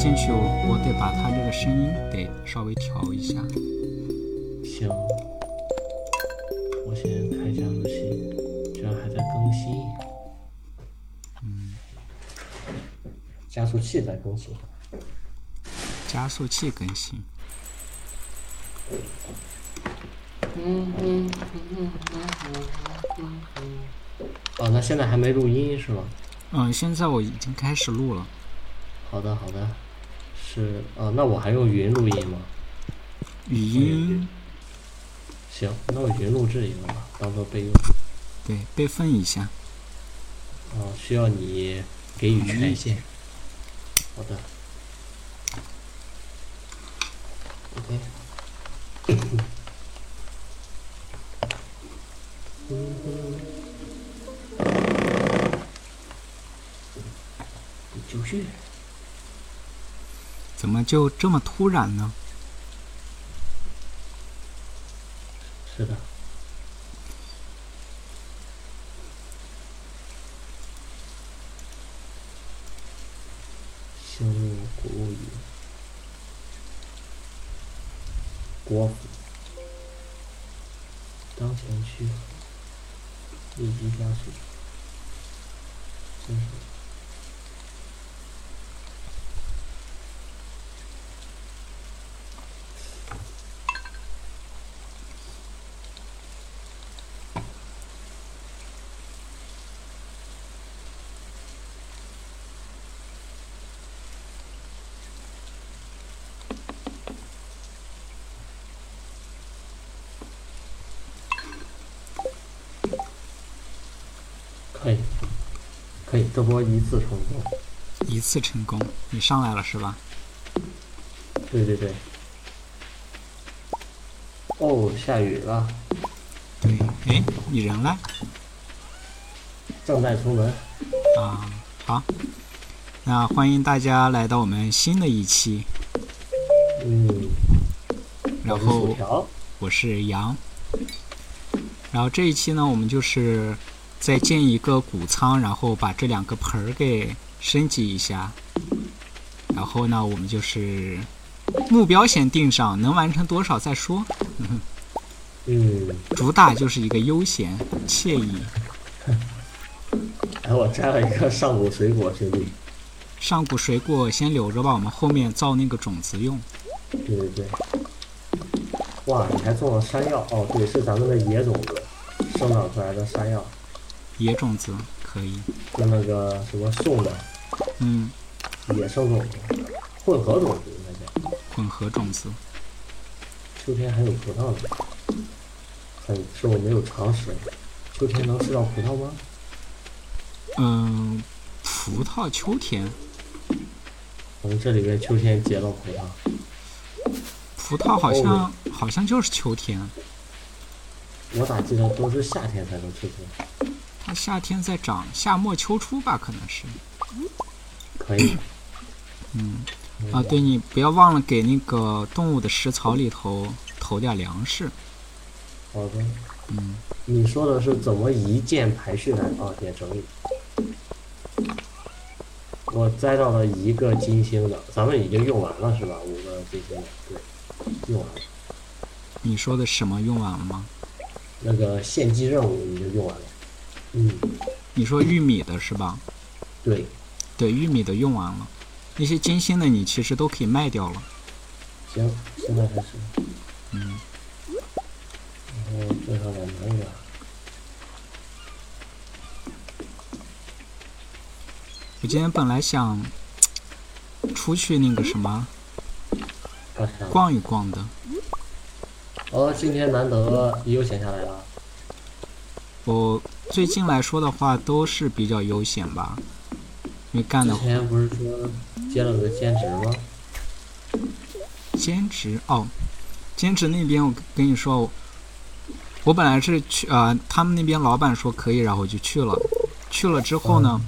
进去，我得把它这个声音得稍微调一下。行，我先开加速器，居然还在更新。嗯，加速器在更新。加速器更新。嗯嗯嗯嗯嗯嗯。哦，那现在还没录音是吗？嗯，现在我已经开始录了。好的，好的。是啊，那我还用云录音吗？语音。行，那我云录制一个吧，当做备用。对，备份一下。哦，需要你给予权限。好的。OK。继续。怎么就这么突然呢？是的。新入国务院，国府，当前区，立即加速，真是。可以，这波一次成功。一次成功，你上来了是吧？对对对。哦，下雨了。对，哎，你人呢？正在出门。啊，好。那欢迎大家来到我们新的一期。嗯。然后，我是杨。然后这一期呢，我们就是。再建一个谷仓，然后把这两个盆儿给升级一下。然后呢，我们就是目标先定上，能完成多少再说。嗯。主打就是一个悠闲惬意。哎，我摘了一个上古水果，兄弟。上古水果先留着吧，我们后面造那个种子用。对对对。哇，你还种了山药？哦，对，是咱们的野种子生长出来的山药。野种子可以，就那个什么送的，嗯，野生种子，混合种子应该叫。混合种子。秋天还有葡萄呢，很是我没有常识。秋天能吃到葡萄吗？嗯，葡萄秋天。我们这里边秋天结了葡萄。葡萄好像好像就是秋天。我咋记得都是夏天才能吃出来？它夏天在长，夏末秋初吧，可能是。可以。嗯，啊，对你不要忘了给那个动物的食槽里头投点粮食。好的。嗯。你说的是怎么一键排序呢？啊，点整理。我摘到了一个金星的，咱们已经用完了是吧？五个金星的，对，用完了。你说的什么用完了吗？那个献祭任务已经用完了。嗯，你说玉米的是吧？对，对，玉米的用完了，那些金星的你其实都可以卖掉了。行，现在开始。嗯。然后最后两个。我今天本来想 出去那个什么，逛一逛的。哦，今天难得悠闲下来了。我。最近来说的话，都是比较悠闲吧，因为干的。之前不是说接了个兼职吗？兼职哦，兼职那边我跟你说，我本来是去啊，他们那边老板说可以，然后我就去了。去了之后呢，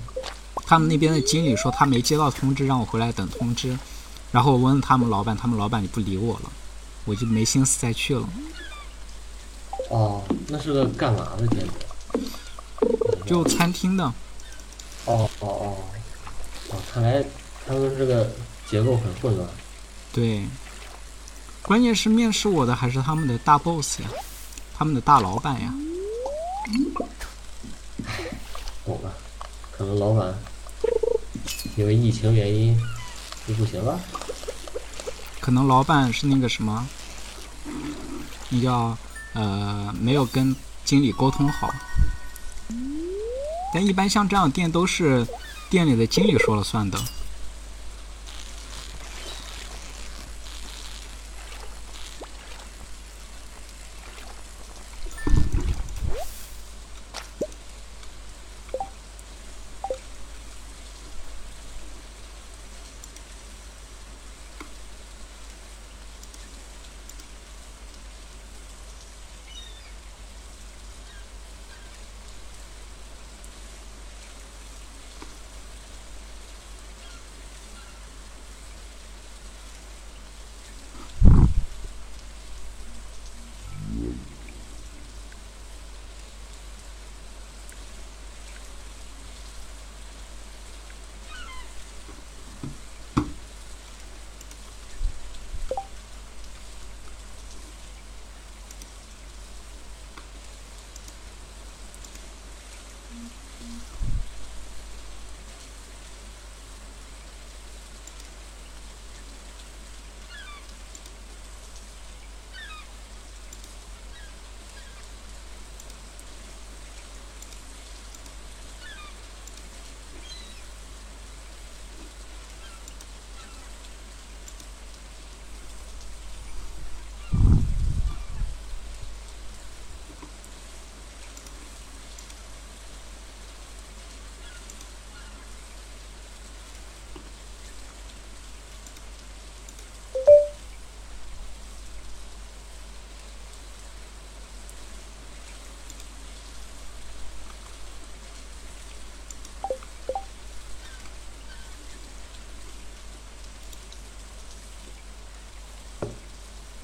他们那边的经理说他没接到通知，让我回来等通知。然后我问他们老板，他们老板就不理我了，我就没心思再去了。哦，那是个干嘛的兼职？就餐厅的，哦哦哦，哦，看来他们这个结构很混乱。对，关键是面试我的还是他们的大 boss 呀，他们的大老板呀。懂了，可能老板因为疫情原因就不行了。可能老板是那个什么，那叫呃没有跟经理沟通好。但一般像这样店都是店里的经理说了算的。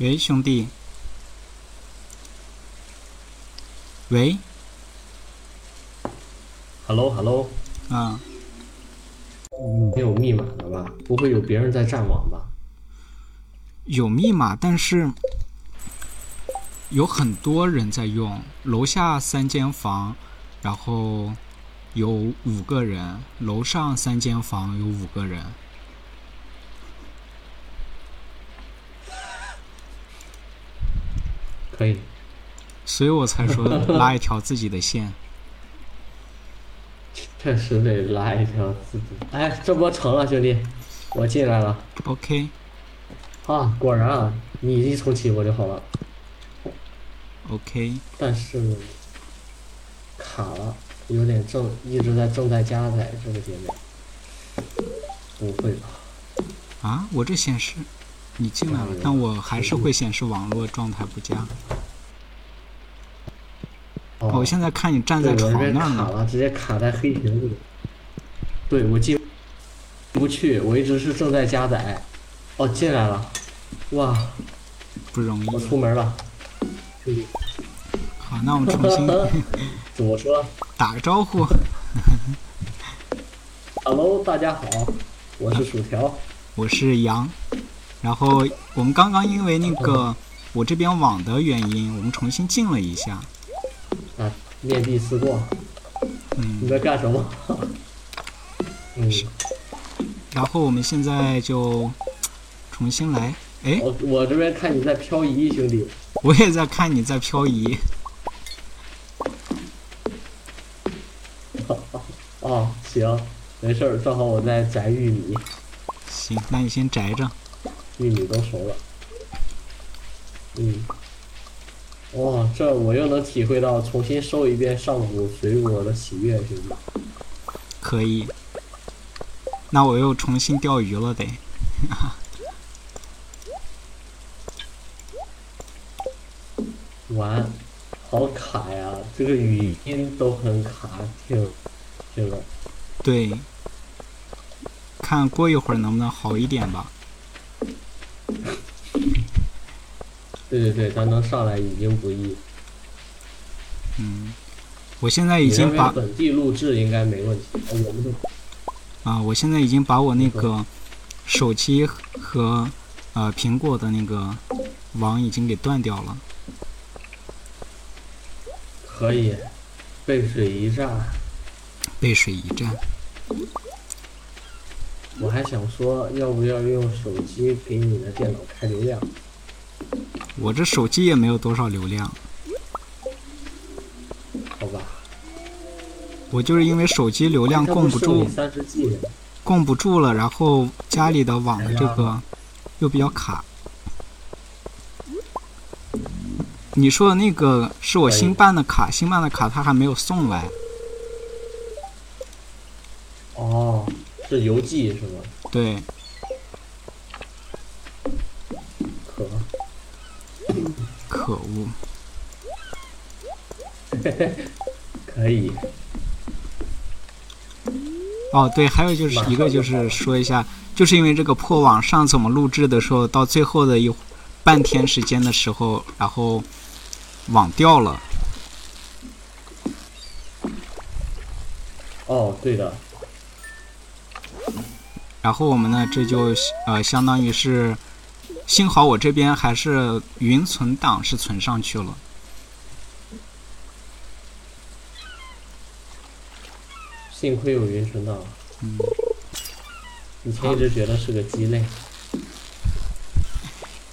喂，兄弟。喂，Hello，Hello，啊，没有密码的吧？不会有别人在占网吧？有密码，但是有很多人在用。楼下三间房，然后有五个人；楼上三间房有五个人。可以，所以我才说拉一条自己的线。确实得拉一条自己。哎，这波成了，兄弟，我进来了。OK 啊，果然啊，你一重启我就好了，OK，但是卡了，有点正一直在正在加载这个界面。不会吧？啊，我这显示你进来了，但我还是会显示网络状态不佳。哦，我现在看你站在床那儿呢。直接卡在黑屏里。对，我进不去，我一直是正在加载。哦，进来了，哇，不容易我。出门了，兄弟，好，那我们重新 怎么说打个招呼。？Hello，大家好，我是薯条。我是杨，然后我们刚刚因为那个我这边网的原因，我们重新进了一下。啊，面壁思过，嗯你嗯，在干什么？嗯，然后我们现在就重新来。哎，我我这边看你在漂移，兄弟。我也在看你在漂移。哦，行，没事儿，正好我在摘玉米，行，那你先摘着。玉米都熟了。嗯，哇，这我又能体会到重新收一遍上古水果的喜悦，兄弟。可以。那我又重新钓鱼了得。完，好卡呀，这个语音都很卡，挺，这个。对，看过一会儿能不能好一点吧。对对对，咱能上来已经不易。嗯，我现在已经把本地录制应该没问题，呃我们的啊，我现在已经把我那个手机和呃苹果的那个网已经给断掉了。可以，背水一战。背水一战。我还想说，要不要用手机给你的电脑开流量？我这手机也没有多少流量。好吧。我就是因为手机流量供不住，供不住了，然后家里的网的这个又比较卡。你说的那个是我新办的卡，新办的卡它还没有送来。哦，是邮寄是吗？对。可。可恶。可以。哦，对，还有就是一个就是说一下，就是因为这个破网，上次我们录制的时候，到最后的一半天时间的时候，然后。网掉了。哦，对的。然后我们呢，这就呃，相当于是，幸好我这边还是云存档是存上去了。幸亏有云存档。嗯。以前一直觉得是个鸡肋。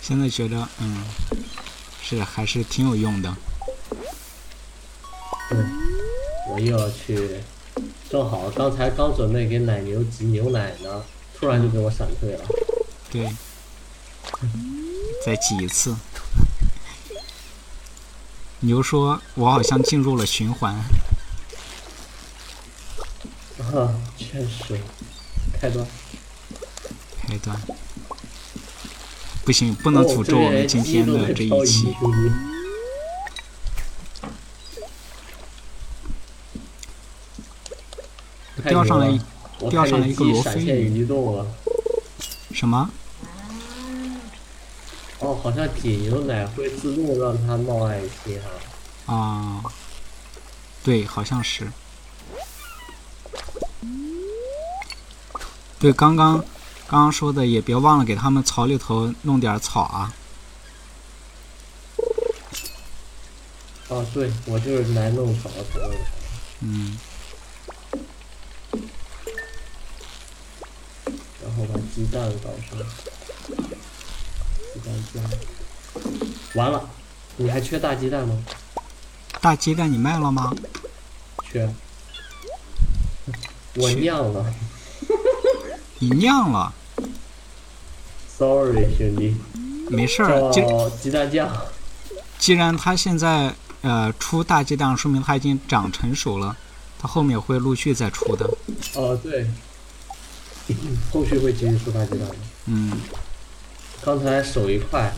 现在觉得，嗯。是，还是挺有用的。对，我又要去，正好刚才刚准备给奶牛挤牛奶呢，突然就给我闪退了。对，再挤一次。牛说：“我好像进入了循环。”啊，确实。开端。开端。不行，不能诅咒我们今天的这一期。钓上来，钓上来一个罗非鱼。什么？哦，好像挤牛奶会自动让它冒爱心哈。啊，对，好像是。对，刚刚。刚刚说的也别忘了给他们草里头弄点草啊！哦，对，我就是来弄草的。嗯。鸡蛋搞上，鸡蛋酱。完了，你还缺大鸡蛋吗？大鸡蛋你卖了吗？缺。我酿了。你酿了，sorry 兄弟，没事儿。鸡蛋酱。既然它现在呃出大鸡蛋，说明它已经长成熟了，它后面会陆续再出的。哦，对，后续会继续出大鸡蛋的。嗯，刚才手一块，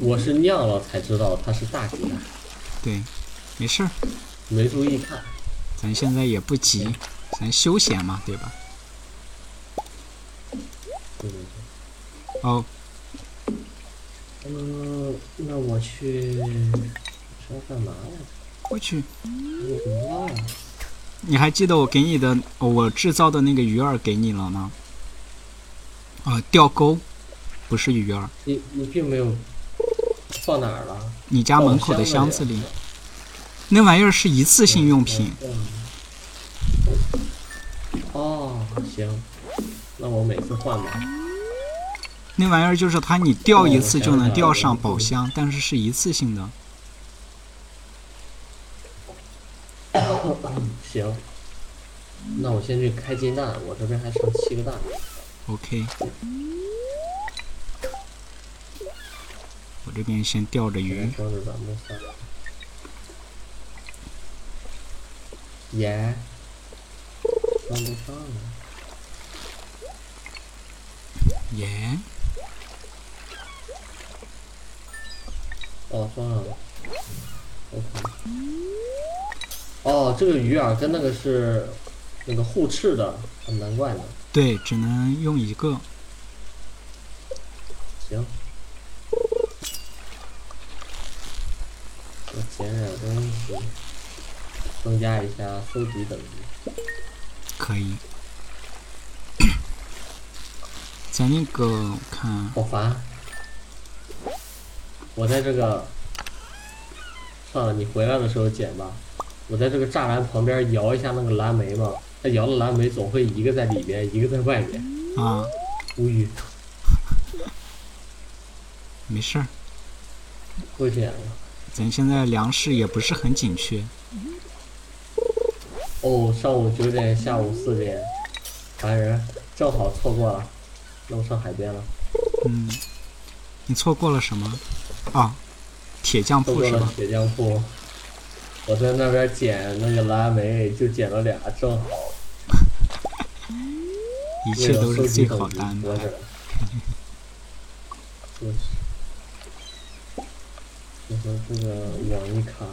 我是酿了才知道它是大鸡蛋。对，没事儿。没注意看。咱现在也不急，咱休闲嘛，对吧？哦，嗯，那我去是要干嘛呀？我去。我怎么忘了？你还记得我给你的，我制造的那个鱼饵给你了吗？啊，钓钩，不是鱼饵。你你并没有放哪儿了？你家门口的箱子里。那玩意儿是一次性用品。哦，行，那我每次换吧。那玩意儿就是它，你钓一次就能钓上宝箱，但是是一次性的。行，那我先去开金蛋，我这边还剩七个蛋。OK。我这边先钓着鱼。耶，装不上了。盐。哦，装上了。OK。哦，这个鱼饵跟那个是那个互斥的，难怪呢。对，只能用一个。行。我捡点东西，增加一下收集等级。可以。在那个我看好烦。我在这个，算了，你回来的时候捡吧。我在这个栅栏旁边摇一下那个蓝莓嘛，它摇的蓝莓总会一个在里面，一个在外面，啊，无语。没事儿，不捡了。咱现在粮食也不是很紧缺。哦，上午九点，下午四点，烦人，正好错过了，那我上海边了，嗯，你错过了什么？啊，铁匠铺是吧？铁匠铺。我在那边捡那个蓝莓，就捡了俩，正好。一切都是最好的安排。活 着。就是，我说这个网一卡，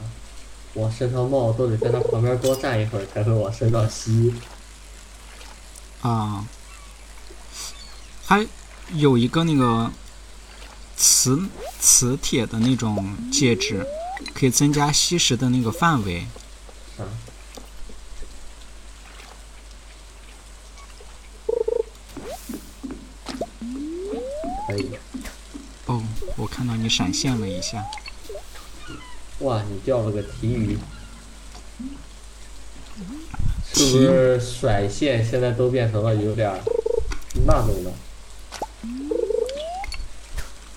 往身上冒都得在它旁边多站一会儿才会往身上吸。啊，还有一个那个磁磁铁的那种介质，可以增加吸食的那个范围。啊，可以。哦，我看到你闪现了一下。哇，你钓了个提鱼，是不是甩线现在都变成了有点儿那种的？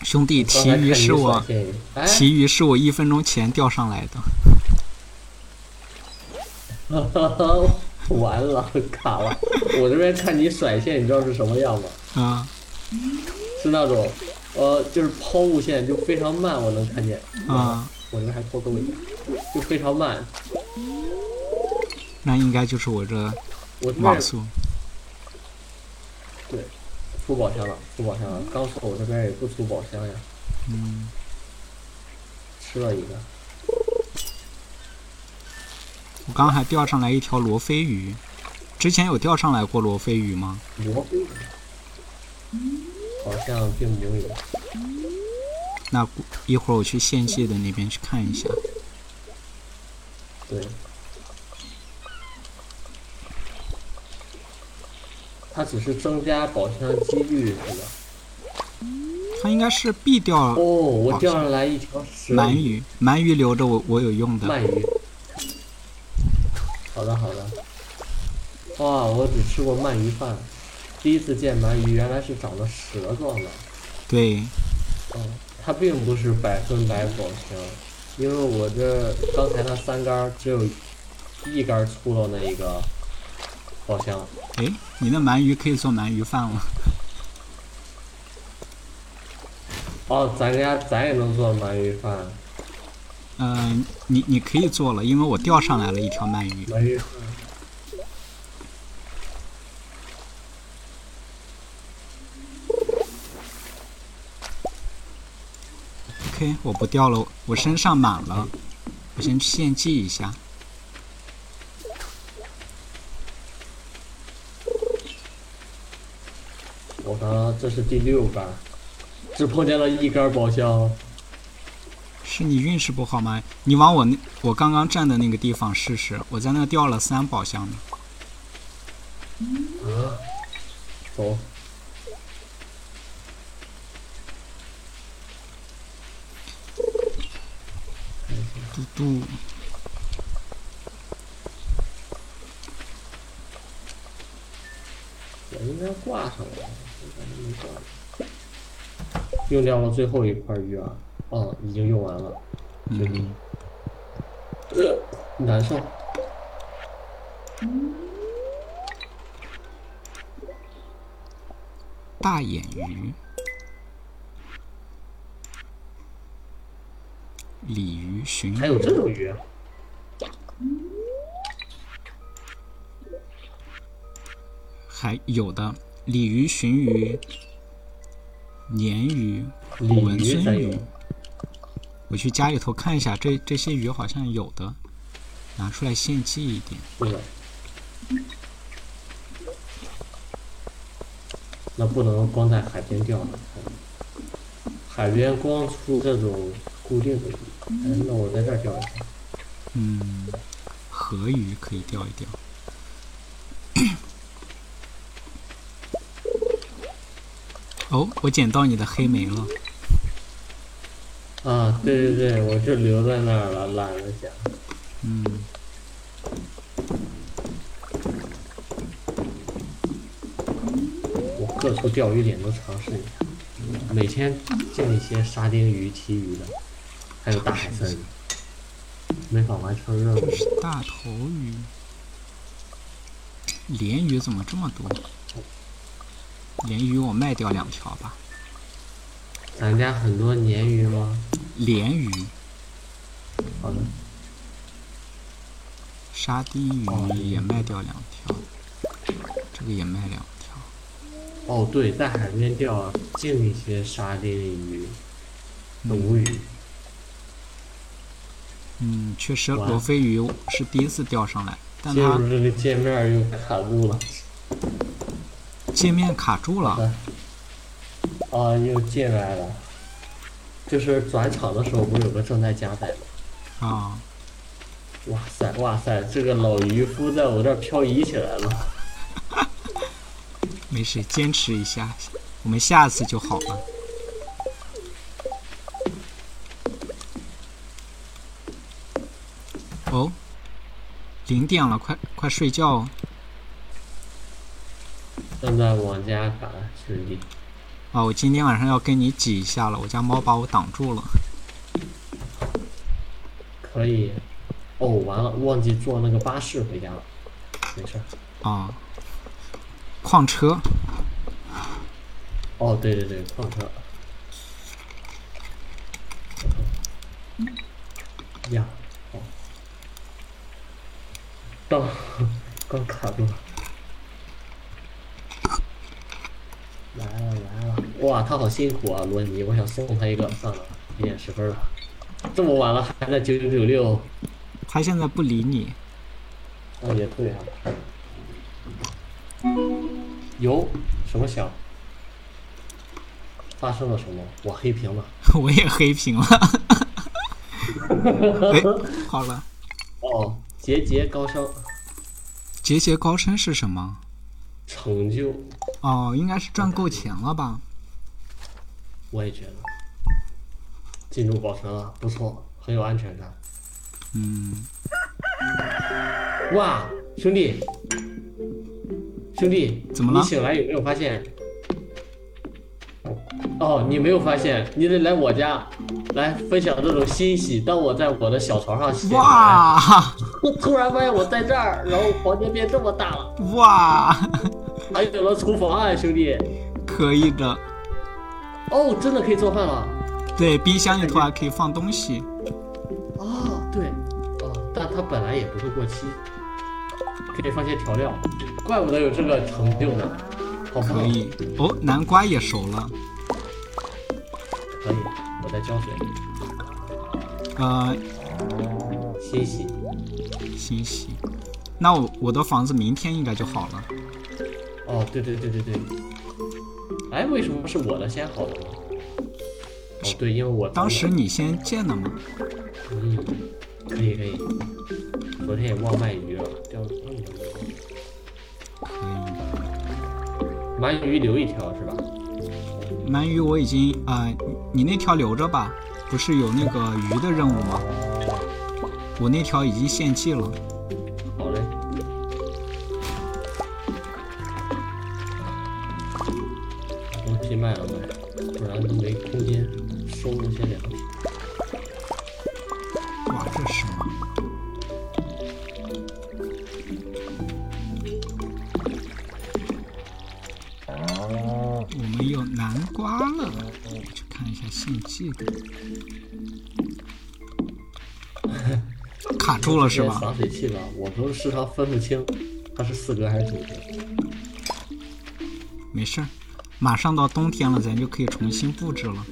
兄弟，刚才看你提鱼是我甩线哎，提鱼是我一分钟前钓上来的。完了，卡了。我这边看你甩线，你知道是什么样吗？啊是那种，呃，就是抛物线就非常慢，我能看见。啊，我这边还拖动一点，就非常慢。那应该就是我这我这边网速。对，出宝箱了，出宝箱了。刚说我这边也不出宝箱呀，嗯，吃了一个。我刚还钓上来一条罗非鱼。之前有钓上来过罗非鱼吗？罗非鱼，好像并没有。那一会儿我去献祭的那边去看一下。对，它只是增加宝箱几率，是吧？它应该是必钓哦，我钓上来一条鳗鱼，鳗鱼留着我我有用的。鳗鱼。好的，好的。哇，我只吃过鳗鱼饭，第一次见鳗鱼，原来是长得蛇状的。对，哦，它并不是百分百宝箱，因为我这刚才那三杆只有一杆儿出了那一个宝箱。哎，你那鳗鱼可以做鳗鱼饭了。哦，咱家咱也能做鳗鱼饭，嗯、你你可以做了，因为我钓上来了一条鳗鱼。鳗鱼饭。OK，我不钓了，我身上满了，我先去献祭一下。我刚这是第六杆，只碰见了一杆宝箱。是你运势不好吗？你往我那我刚刚站的那个地方试试，我在那掉了三宝箱呢。啊，走。嘟嘟，我应该挂上了。用掉了最后一块鱼饵，哦，已经用完了，兄弟。呃，难受。大眼鱼，鲤鱼、鲟鱼。还有这种鱼？还有的鲤鱼、鲟鱼、鲶鱼、鲤虎纹鱼鳟鱼。。我去家里头看一下，这这些鱼好像有的，拿出来献祭一点。不能。那不能光在海边钓的，海边光出这种固定的鱼。哎，那我在这儿钓一下。嗯，河鱼可以钓一钓。哦，我捡到你的黑莓了。啊，对对对，我就留在那儿了，懒得捡。嗯，我各处钓鱼点都尝试一下，每天见一些沙丁鱼、旗鱼的，还有大海参鱼，没法完成任务。大头鱼，鲢鱼怎么这么多？鲢鱼我卖掉两条吧。咱家很多鲶鱼吗？鲢鱼、好的，沙丁哦鱼也卖掉两条，这个也卖两条。哦对，在海边钓啊，净一些沙丁鱼、鲈鱼。嗯，确实罗非鱼是第一次钓上来，但它这个界面又卡住了。界面卡住了。啊，又进来了。就是转场的时候，不是有个正在加载吗？啊，哇塞，哇塞，这个老渔夫在我这儿漂移起来了。没事，坚持一下，我们下次就好了。哦，零点了，快快睡觉哦。正在往家赶，兄弟。啊，我今天晚上要跟你挤一下了，我家猫把我挡住了。可以。哦，完了，忘记坐那个巴士回家了。没事儿。啊，矿车，哦，对对对，矿车。呀，哦。到，刚卡住了。来了来了！哇，他好辛苦啊，罗尼，我想送他一个，算了，一点十分了。这么晚了还在九九九六，他现在不理你。啊也对啊。有什么响？发生了什么？我黑屏了。我也黑屏了。哎，好了，哦，节节高升，节节高升是什么？成就，哦，应该是赚够钱了吧？我也觉得。进度保存了，不错，很有安全感。嗯，哇，兄弟，兄弟，怎么了你醒来有没有发现？哦，你没有发现，你得来我家，来分享这种欣喜。当我在我的小床上醒来，哇我 突然发现我在这儿，然后房间变这么大了，哇，还有了厨房啊，兄弟。可以的。哦，真的可以做饭了。对，冰箱里头还可以放东西。哦，对，哦，但它本来也不会过期，可以放些调料，怪不得有这个成就呢。好可，以哦，南瓜也熟了。可以，我在浇水，呃，欣喜。欣喜。那我我的房子明天应该就好了。哦，对对对对对。哎，为什么是我的先好的呢？哦，对，因为我当时你先建的嘛。嗯，可以可以。昨天也忘卖鱼了，钓那么多。可以。鳗鱼留一条是吧？鳗鱼我已经啊、呃你那条留着吧，不是有那个鱼的任务吗？我那条已经献祭了。住了是吧？洒水器吧，我都时常分不清它是四格还是九格。没事儿，马上到冬天了，咱就可以重新布置了。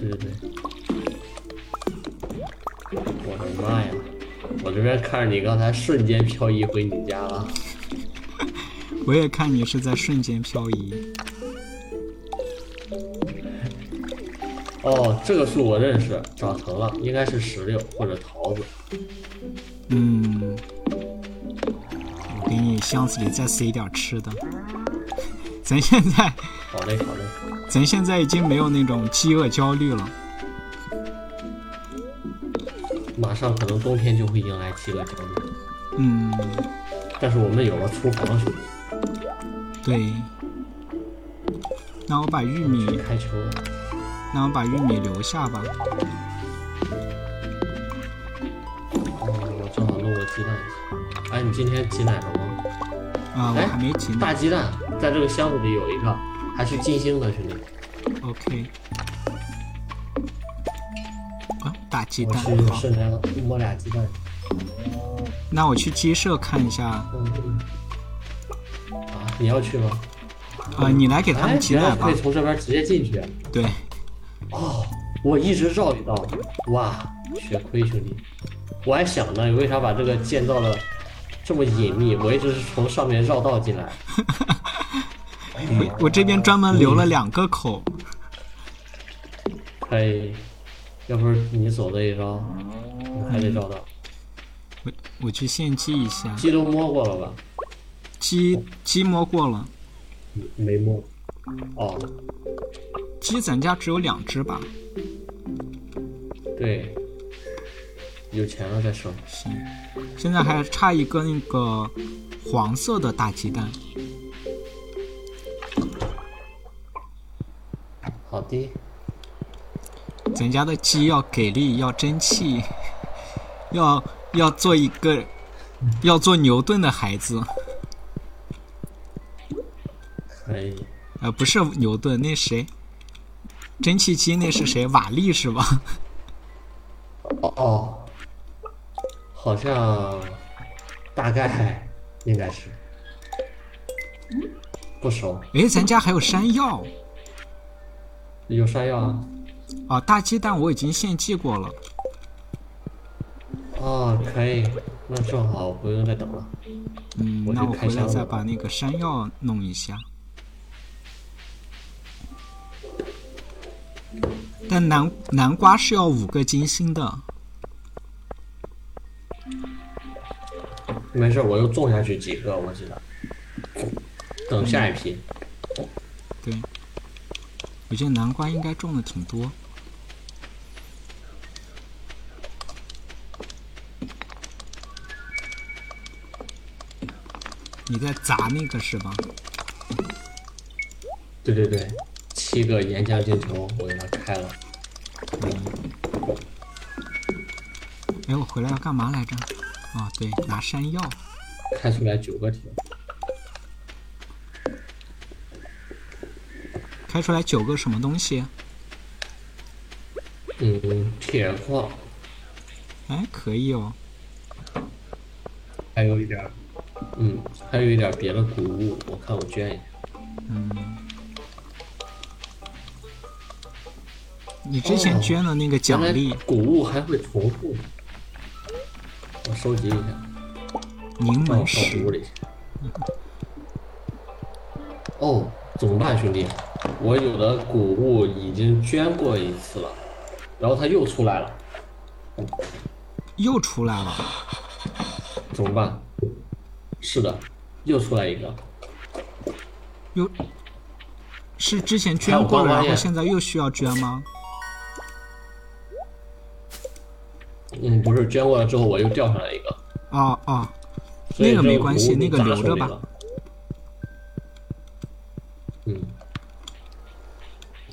对对对。我的妈呀！我这边看着你刚才瞬间漂移回你家了。我也看你是在瞬间漂移。哦，这个树我认识，长成了，应该是石榴或者桃子。嗯，我给你箱子里再塞点吃的。咱现在，好嘞，好嘞。咱现在已经没有那种饥饿焦虑了。马上可能冬天就会迎来饥饿焦虑，嗯，但是我们有了厨房，兄弟，对。那我把玉米，开球了。那我把玉米留下吧。哦，我正好弄个鸡蛋。哎，你今天挤奶了吗？啊，我哎还没挤呢。大鸡蛋在这个箱子里有一个，还是金星的，兄弟。OK。啊，大鸡蛋我去好。顺带摸俩鸡蛋。那我去鸡舍看一下。啊，你要去吗？啊，你来给他哎们，挤奶吧可以。从这边直接进去。对，哦，我一直绕一道，哇，血亏兄弟！我还想呢，你为啥把这个建造的这么隐秘？我一直是从上面绕道进来。我 我这边专门留了两个口。可以，要不是你走这一招，我还得绕道。我我去献祭一下。鸡都摸过了吧？鸡鸡摸过了，没摸。哦，鸡咱家只有两只吧？对，有钱了再说。行，现在还差一个那个黄色的大鸡蛋。好的，咱家的鸡要给力，要争气，要要做一个要做牛顿的孩子，可以。呃，不是牛顿，那谁？蒸汽机那是谁？瓦力是吧？哦哦，好像大概应该是不熟。哎，咱家还有山药有山药啊？哦！大鸡蛋我已经献祭过了。哦，可以，那正好，不用再等了。嗯，那我回来再把那个山药弄一下。但南南瓜是要五个金星的，没事，我又种下去几个，我记得。等下一批。对。我觉得南瓜应该种的挺多。你在砸那个是吧？对对对，七个岩浆晶球，我给它开了。哎，我回来要干嘛来着？啊，对，拿山药。开出来九个铁。开出来九个什么东西？嗯，铁矿，哎，可以哦。还有一点儿，嗯，还有一点别的谷物，我看我捐一下。嗯。你之前哦捐的那个奖励谷物还会重复。我收集一下，柠檬石。哦，怎么办，兄弟？我有的谷物已经捐过一次了，然后它又出来了，又出来了，怎么办？是的，又出来一个。又是之前捐过了，然后现在又需要捐吗？嗯，不是捐过来之后我又掉下来一个，哦哦，所以那个没关系那个留着吧。嗯，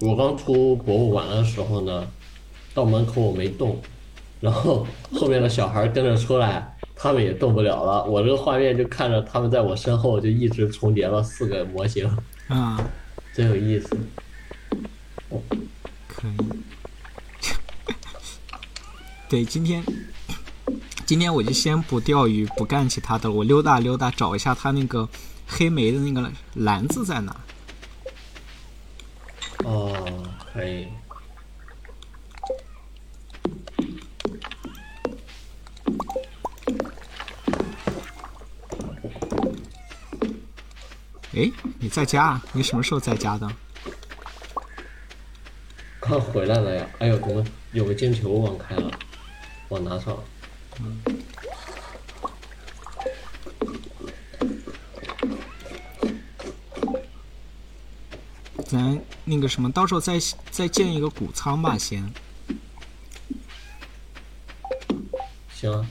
我刚出博物馆的时候呢，到门口我没动，然后后面的小孩跟着出来，他们也动不了了。我这个画面就看着他们在我身后就一直重叠了四个模型，啊、真有意思。可以。对，今天今天我就先不钓鱼，不干其他的了，我溜达溜达，找一下他那个黑莓的那个篮子在哪。哦，可以。哎，你在家啊？你什么时候在家的？刚回来了呀！哎呦，怎么有个金球忘开了？我拿上了。咱那个什么，到时候再再建一个谷仓吧，先。行啊，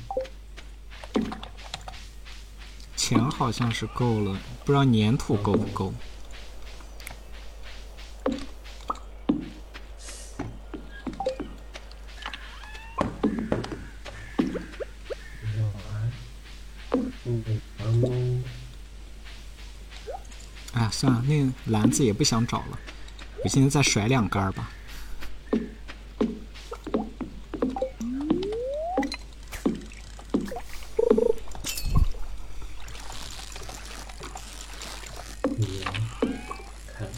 钱好像是够了，不知道粘土够不够。嗯，篮子也不想找了，我现在再甩两杆吧。你看，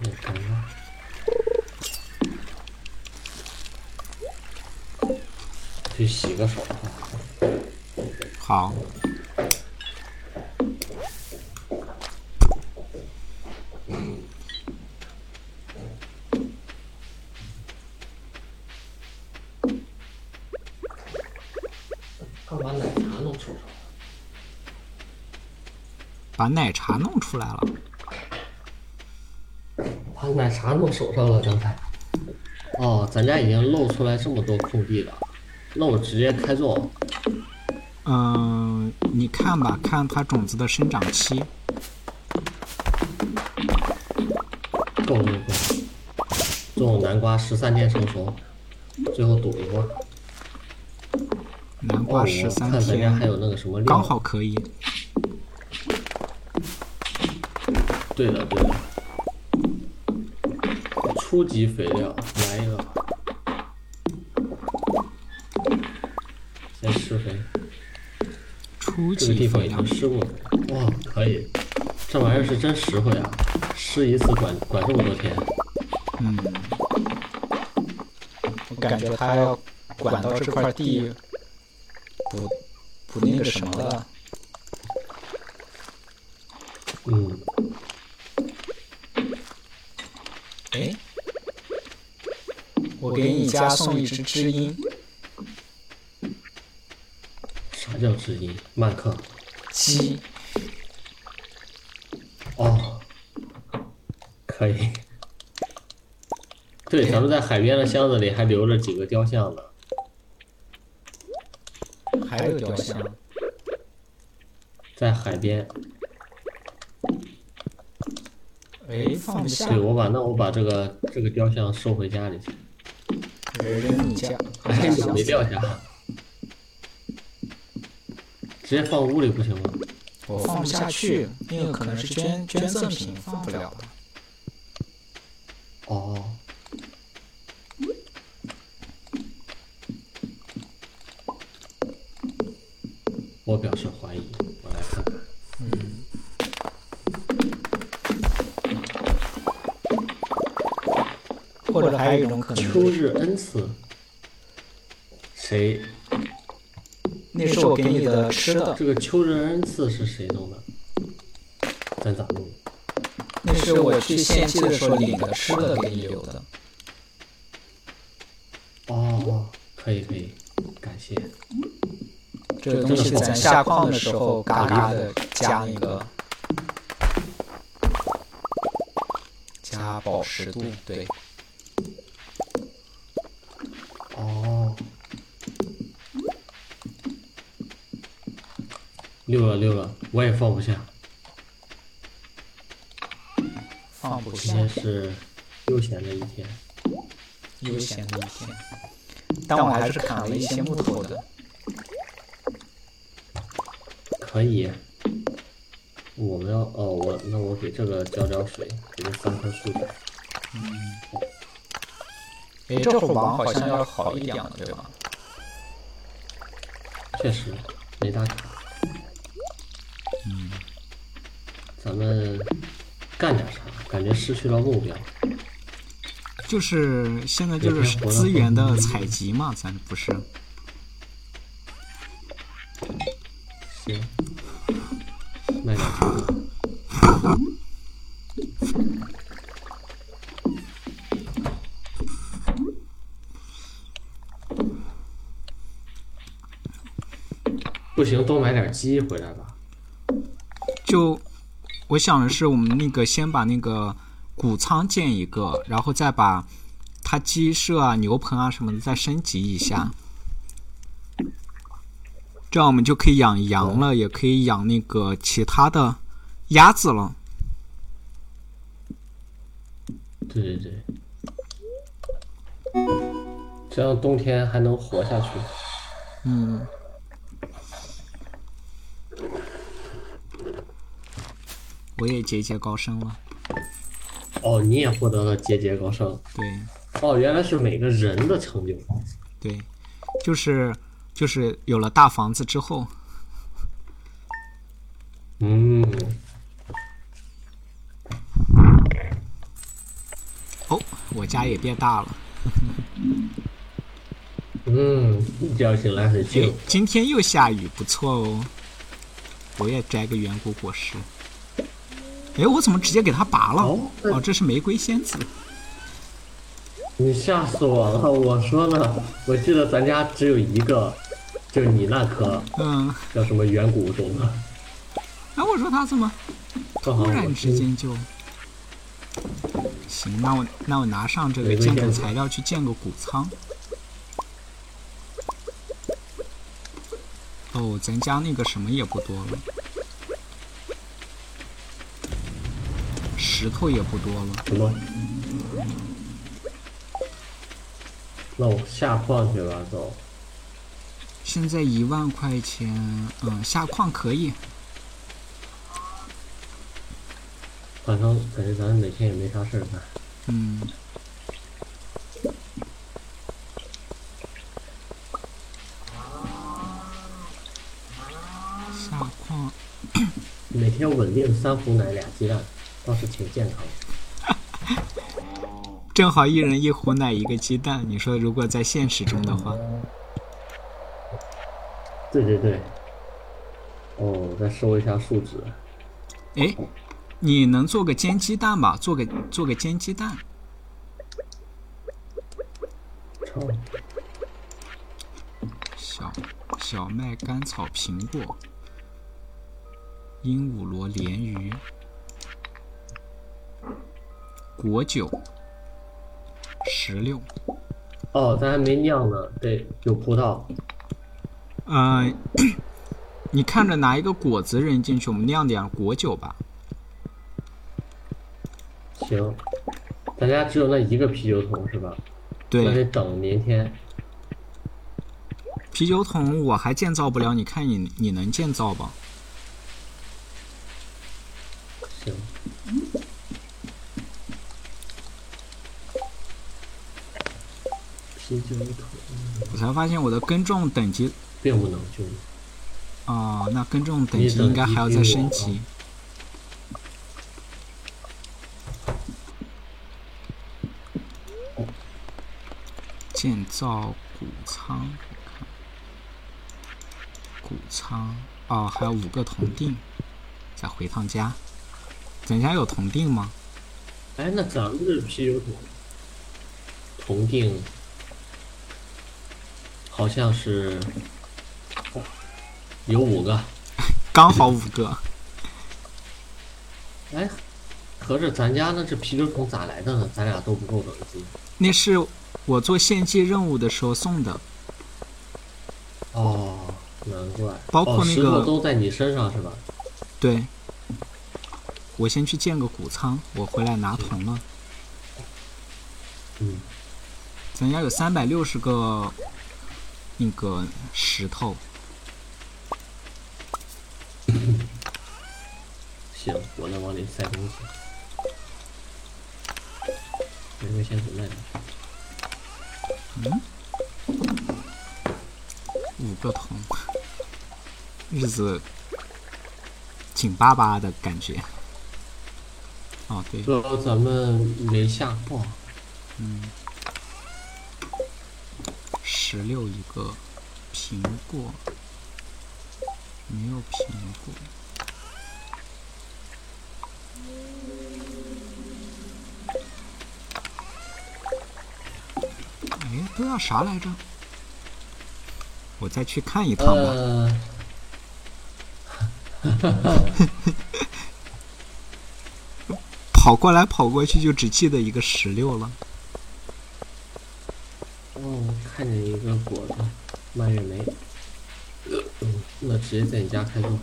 那什么，去洗个手哈。好，刚把奶茶弄手上了。把奶茶弄出来了。把奶茶弄手上了，刚才。哦，咱家已经露出来这么多空地了，那我直接开种。嗯、你看吧，看它种子的生长期。够够够！种南瓜十三天成熟，最后赌一波。南哦，瓜十三我看咱家还天，有那个什么料，刚好可以。对的对的。初级肥料来一个，先施肥。初这个地级肥料方已经，施过了，哇，可以，这玩意儿是真实惠啊！施一次管管这么多天，嗯，我感觉它要管到这块地，不不那个什么了。嗯，哎，我给你家送一只知音，啥叫知音？曼克。鸡。哦，可以。对，咱们在海边的箱子里还留着几个雕像呢。还有雕像，在海边，哎，放不下对，，我把那我把这个这个雕像收回家里去。扔你家。没掉下？直接放屋里不行吗？我放不下去，那个可能是捐捐赠品，放不了。或者还有一种可能，秋日恩赐，谁？那是我给你的吃的，这个秋日恩赐是谁弄的？咱咋弄？那是我去献祭的时候领的吃的给你留的。哦哦，可以可以，感谢。这个东西咱下矿的时候嘎嘎的加那个加宝石度，对，溜了溜了，我也放不下。放不下今天是悠闲的一天。悠闲的一天。但我还是砍了一些木头的。可以。我们要哦，我那我给这个浇浇水，给这三棵树。哎，这会儿网好像要好一点了，对吧？确实没打卡。们干点啥？感觉失去了目标。就是现在就是资源的采集嘛，咱不是？行。卖点？不行，多买点鸡回来吧。就我想的是，我们那个先把那个谷仓建一个，然后再把它鸡舍啊、牛棚啊什么的再升级一下，这样我们就可以养羊了，也可以养那个其他的鸭子了。对对对，这样冬天还能活下去。嗯，我也节节高升了。哦，你也获得了节节高升。对哦，原来是每个人的成就。对，就是就是有了大房子之后，嗯，哦，我家也变大了。嗯，一觉醒来很哎静。，今天又下雨，不错哦。我也摘个远古果实。哎，我怎么直接给它拔了？哦哦，这是玫瑰仙子。你吓死我了！我说呢，我记得咱家只有一个，就是你那颗嗯，叫什么远古种子，哎，我说它怎么突然之间就……行，那我那我拿上这个建筑材料去建个谷仓。哦，咱家那个什么也不多了，石头也不多了。什么？那我下矿去了，走。现在一万块钱，嗯，下矿可以。反正感觉咱每天也没啥事儿干。嗯，下矿，每天稳定三壶奶俩鸡蛋，倒是挺健康。正好一人一壶奶一个鸡蛋。你说如果在现实中的话，对对对。哦，再收一下数值。哎，你能做个煎鸡蛋吧？做个做个煎鸡蛋。成。小小麦、甘草、苹果、鹦鹉螺、鲢鱼、果酒、石榴。哦，咱还没酿呢，对有葡萄。呃，你看着拿一个果子扔进去，我们酿点果酒吧。行，咱家只有那一个啤酒桶是吧？那对，得等明天。啤酒桶我还建造不了，你看你你能建造吧？行。啤酒桶我才发现我的耕种等级并不能救你。啊、那耕种等级应该还要再升级。建造谷仓，谷仓哦，还有五个铜锭，再回趟家。咱家有铜锭吗？哎，那咱们这啤酒桶铜锭好像是有五个。刚好五个。哎，合着咱家那这啤酒桶咋来的呢？咱俩都不够等级。那是我做献祭任务的时候送的，哦，难怪。包括那个都在你身上是吧？对。我先去建个谷仓，我回来拿铜了。嗯，咱家有三百六十个那个石头，行，我能往里塞东西。玫瑰仙子卖的。五个铜，日子紧巴巴的感觉。哦，对，说咱们没下矿，石榴一个，苹果没有苹果。哎，都要啥来着？我再去看一趟吧。呃，跑过来跑过去就只记得一个十六了。哦，看见一个果子，蔓越莓。嗯，那直接在你家开做。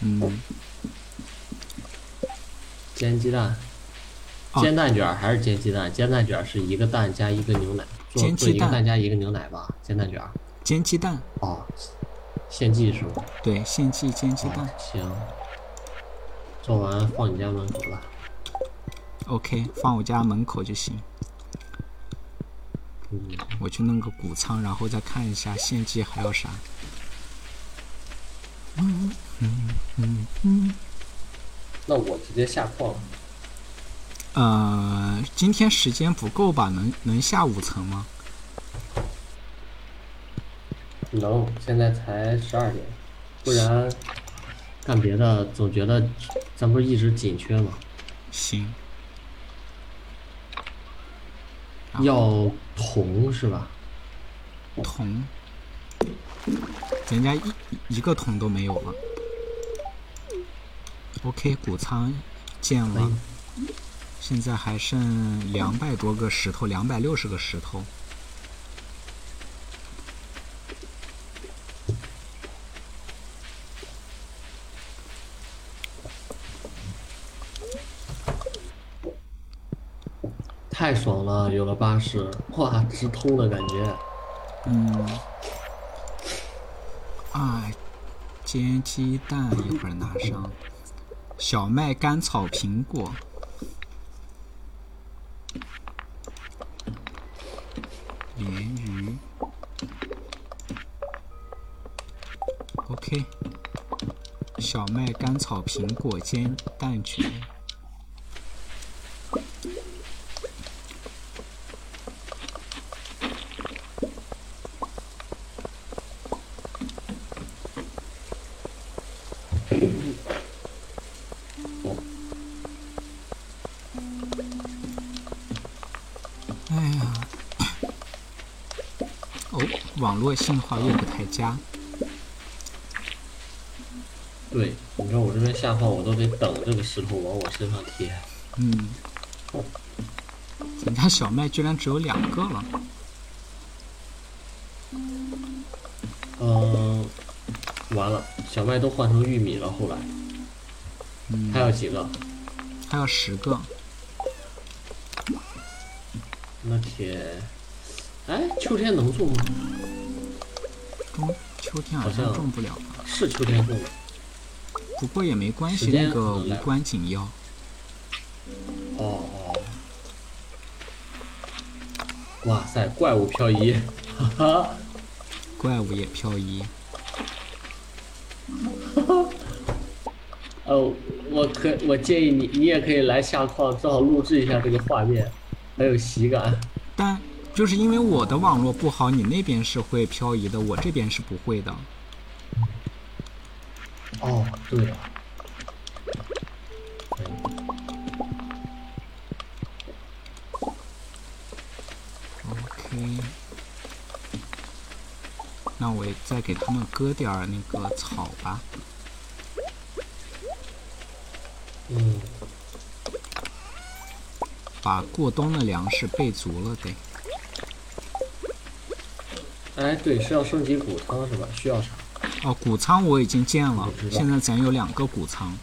嗯，煎鸡蛋，哦煎蛋卷还是煎鸡蛋？煎蛋卷是一个蛋加一个牛奶，做煎鸡蛋做一个蛋加一个牛奶吧？煎蛋卷。煎鸡蛋，哦，献祭是吗？对，献祭煎鸡蛋哦。行，做完放你家门口吧。OK，放我家门口就行。嗯，我去弄个谷仓，然后再看一下献祭还要啥。那我直接下矿。呃，今天时间不够吧？能能下五层吗？能，现在才十二点，不然干别的总觉得咱不是一直紧缺吗？行。要铜是吧？铜，人家一一个铜都没有了。OK，谷仓建了，现在还剩两百多个石头，两百六十个石头。太爽了，有了巴士，哇，直通的感觉。嗯，啊，煎鸡蛋一会儿拿上，小麦、甘草、苹果。鲢鱼，OK，小麦、甘草、苹果煎蛋卷。哎呀，哦，网络信号又不太佳。对，你看我这边下矿，我都得等这个石头往我身上贴。嗯，咱家小麦居然只有两个了。嗯，完了，小麦都换成玉米了。后来嗯，还有几个？还有十个。那铁，哎，秋天能种吗？中秋天好好像像种不了吧？是秋天种的。不过也没关系，那个无关紧要。哦哦。哇塞，怪物漂移，哈哈。怪物也漂移。哈 哈哦，我可我建议你，你也可以来下矿，正好录制一下这个画面，很有喜感。但就是因为我的网络不好，你那边是会漂移的，我这边是不会的。哦，对了，可 OK，那我也再给他们割点儿那个草吧。嗯，把过冬的粮食备足了得。哎，对，是要升级谷仓是吧？需要啥？哦，谷仓我已经建了现在咱有两个谷仓，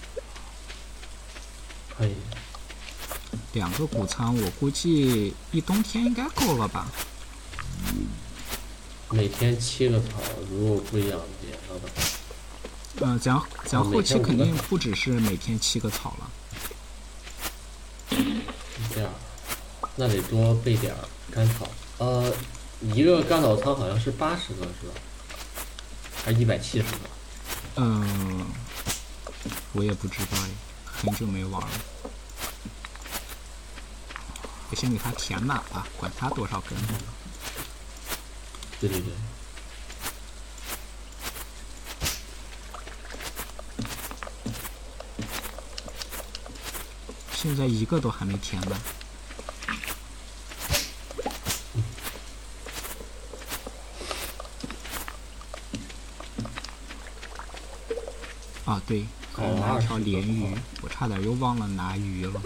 可以。两个谷仓，我估计一冬天应该够了吧？每天七个草，如果不养别的的话，嗯、咱咱后期肯定不只是每天七个草了。这样，那得多备点儿干草。呃，一个干草仓好像是八十个是吧？还是一百七十个？嗯、我也不知道哎，很久没玩了。我先给它填满吧，管它多少根。对对对。现在一个都还没填满。啊，对，搞了二拿一条鲢鱼，我差点又忘了拿鱼了。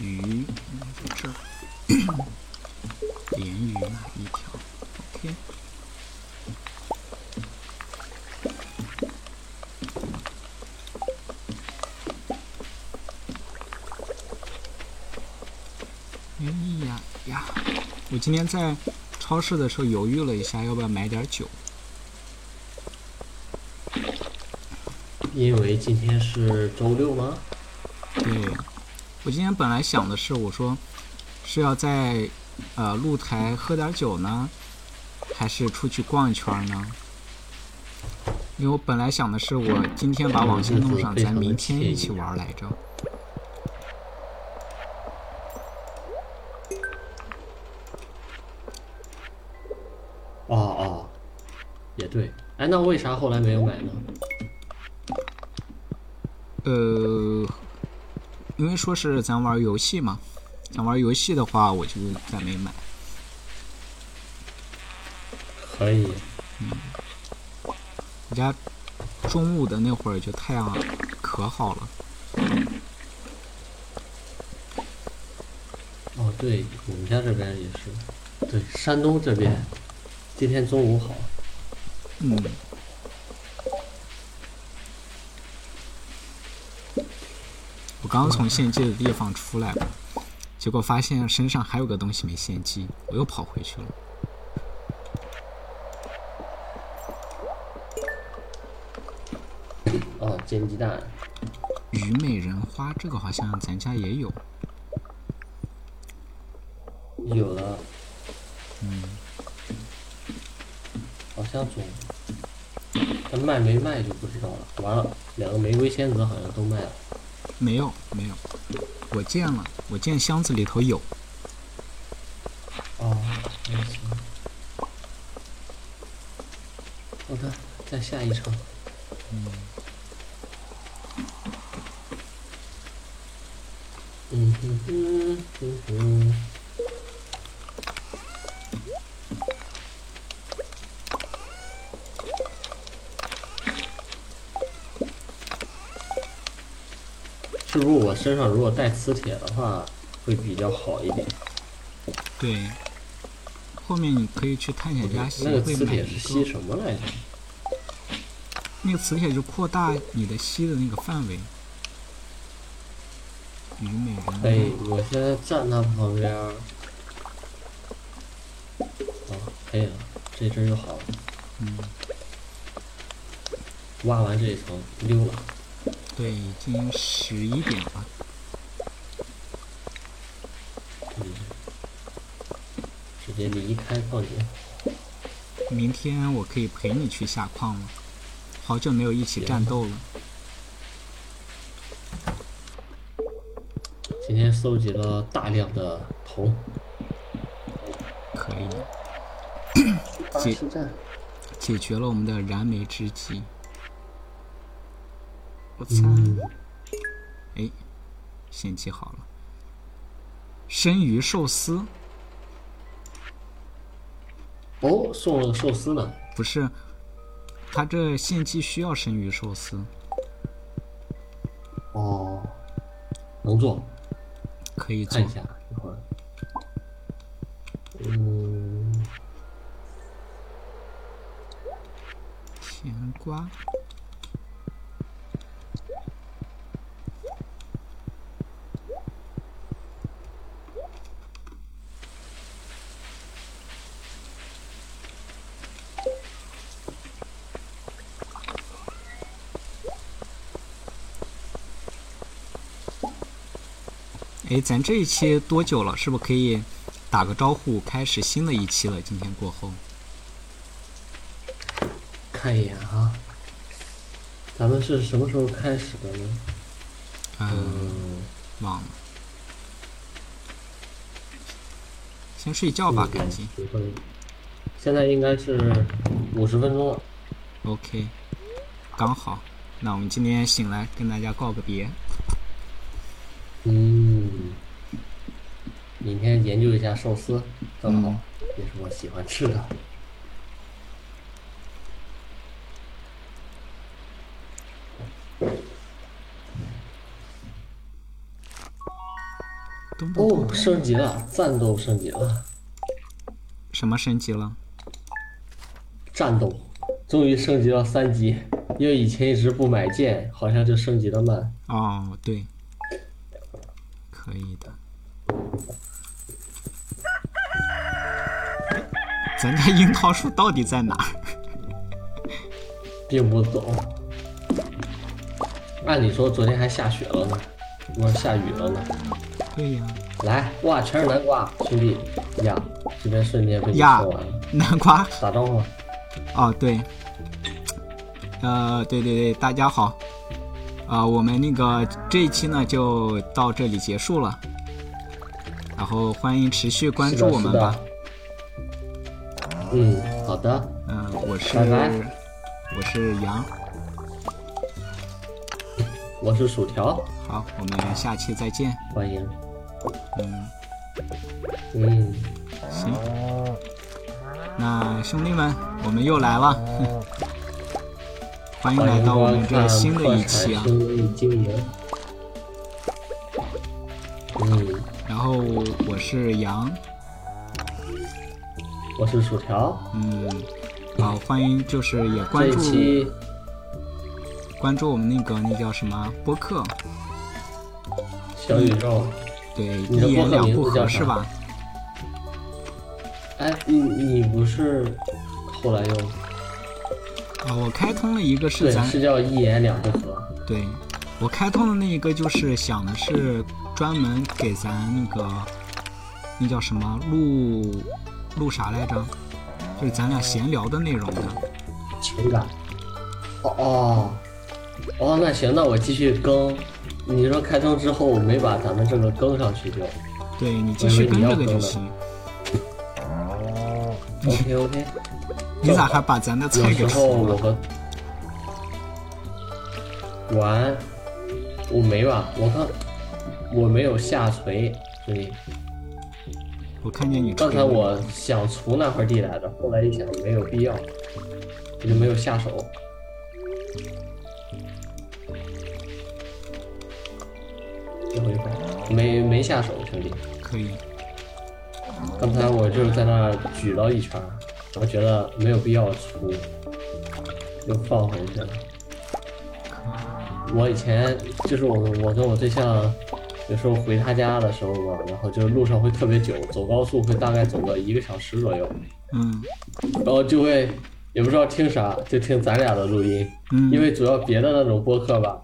鱼在这儿，鲢鱼拿一条，OK。哎呀呀！我今天在超市的时候犹豫了一下，要不要买点酒。因为今天是周六吗？对，我今天本来想的是，我说是要在呃露台喝点酒呢，还是出去逛一圈呢？因为我本来想的是，我今天把网线弄上，咱明天一起玩来着。哦哦，也对。哎，那为啥后来没有买呢？呃，因为说是咱玩游戏嘛，咱玩游戏的话，我就再没买。可以，嗯我家中午的那会儿就太阳可好了。哦，对，我们家这边也是，对，山东这边今天中午好。嗯，我刚从献祭的地方出来，结果发现身上还有个东西没献祭，我又跑回去了。哦，煎鸡蛋，虞美人花这个好像咱家也有，有了。嗯，好像总，但卖没卖就不知道了。完了，两个玫瑰仙子好像都卖了。没有没有，我见了，我见箱子里头有。哦，那行。好的，再下一场。嗯哼哼哼哼。是不是我身上如果带磁铁的话，会比较好一点？对，后面你可以去探险家协那个会买一磁铁是吸，什么来着？那个磁铁就扩大你的吸的那个范围。虞美人哎，，我现在站他旁边儿。哦，可以了，这阵儿就好了。嗯，挖完这一层，溜了。对，已经十一点了。嗯，直接离开矿井。明天我可以陪你去下矿了，好久没有一起战斗了。今天搜集了大量的铜。可以，解。解决了我们的燃眉之急。我操！嗯，哎，献祭好了。生鱼寿司哦，送了寿司呢。不是，他这献祭需要生鱼寿司，哦，能做，可以做看一。下一会儿。嗯，甜瓜，哎，咱这一期多久了？是不是可以打个招呼，开始新的一期了？今天过后，看一眼啊。咱们是什么时候开始的呢？嗯，嗯，忘了，先睡觉吧，赶紧。现在应该是五十分钟了。OK，刚好。那我们今天醒来跟大家告个别。嗯，明天研究一下寿司，正好嗯也是我喜欢吃的。哦，升级了，战斗升级了，什么升级了？战斗终于升级到三级，因为以前一直不买剑，好像就升级的慢。哦，对，可以的。咱家樱桃树到底在哪儿？并不懂。按理说昨天还下雪了呢，不是下雨了呢。对呀，来，哇，全是南瓜，兄弟呀，这边瞬间被你呀说完了。南瓜。打招呼，哦，对，呃，对对对，大家好，啊、我们那个这一期呢就到这里结束了，然后欢迎持续关注我们吧。嗯，好的，嗯、我是拜拜。我是羊，我是薯条，好，我们下期再见。欢迎。嗯，嗯，行，那兄弟们，我们又来了，欢迎来到我们这新的一期啊。嗯，然后我是杨，我是薯条。嗯，好，欢迎就是也关注关注我们那个那叫什么播客，小宇宙，对，一言两不合是吧？哎，你你不是后来又啊，我开通了一个是咱是叫一言两不合？对，我开通的那一个就是想的是专门给咱那个那叫什么录录啥来着？就是咱俩闲聊的内容的。情感。哦哦哦，那行，那我继续更。你说开通之后我没把咱们这个更上去就对你继续跟这个就行。哦 OK OK。你咋还把咱的有菜给时候除了？我和玩，我没吧？我看我没有下垂，兄弟。我看见你。刚才我想除那块地来着，后来一想没有必要，我就没有下手。最后一块没没下手，兄弟。可以，刚才我就是在那举了一圈儿，我觉得没有必要除，又放回去了。我以前就是我我跟我对象有时候回他家的时候嘛，然后就是路上会特别久，走高速会大概走个一个小时左右，嗯。然后就会也不知道听啥，就听咱俩的录音，嗯，因为主要别的那种播客吧，